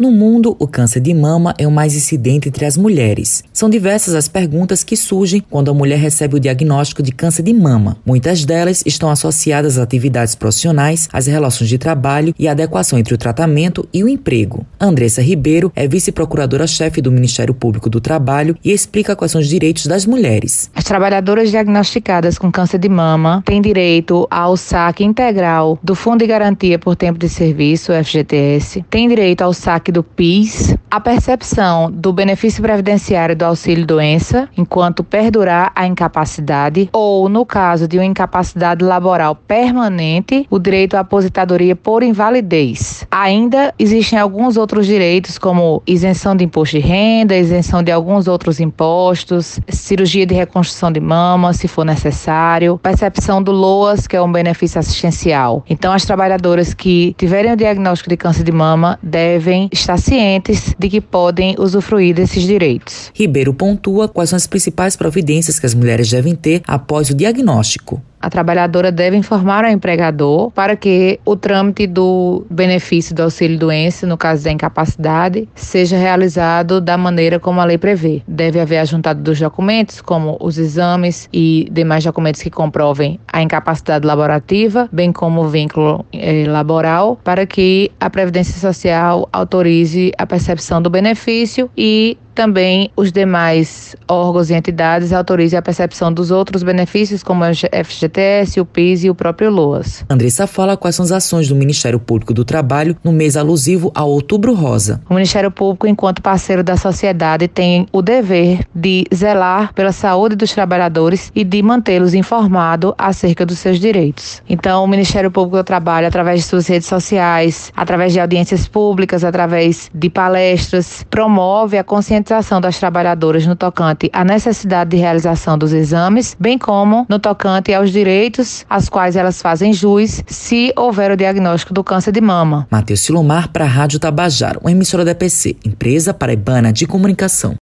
No mundo, o câncer de mama é o mais incidente entre as mulheres. São diversas as perguntas que surgem quando a mulher recebe o diagnóstico de câncer de mama. Muitas delas estão associadas às atividades profissionais, às relações de trabalho e à adequação entre o tratamento e o emprego. Andressa Ribeiro é vice-procuradora-chefe do Ministério Público do Trabalho e explica quais são os direitos das mulheres. As trabalhadoras diagnosticadas com câncer de mama têm direito ao saque integral do Fundo de Garantia por Tempo de Serviço, FGTS, têm direito ao saque do PIS, a percepção do benefício previdenciário do auxílio-doença enquanto perdurar a incapacidade ou, no caso de uma incapacidade laboral permanente, o direito à aposentadoria por invalidez. Ainda existem alguns outros direitos, como isenção de imposto de renda, isenção de alguns outros impostos, cirurgia de reconstrução de mama, se for necessário, percepção do LOAS, que é um benefício assistencial. Então, as trabalhadoras que tiverem o diagnóstico de câncer de mama devem estar cientes de que podem usufruir desses direitos. Ribeiro pontua quais são as principais providências que as mulheres devem ter após o diagnóstico a trabalhadora deve informar ao empregador para que o trâmite do benefício do auxílio-doença, no caso da incapacidade, seja realizado da maneira como a lei prevê. Deve haver ajuntado dos documentos, como os exames e demais documentos que comprovem a incapacidade laborativa, bem como o vínculo eh, laboral, para que a Previdência Social autorize a percepção do benefício e também os demais órgãos e entidades autorizem a percepção dos outros benefícios, como o FGTS, o PIS e o próprio LOAS. Andressa fala quais são as ações do Ministério Público do Trabalho no mês alusivo ao Outubro Rosa. O Ministério Público, enquanto parceiro da sociedade, tem o dever de zelar pela saúde dos trabalhadores e de mantê-los informados acerca dos seus direitos. Então, o Ministério Público do Trabalho, através de suas redes sociais, através de audiências públicas, através de palestras, promove a conscientização conscientização das trabalhadoras no tocante à necessidade de realização dos exames, bem como no tocante aos direitos aos quais elas fazem jus se houver o diagnóstico do câncer de mama. Matheus Silomar para a Rádio Tabajaro, uma emissora da PC, empresa paraibana de comunicação.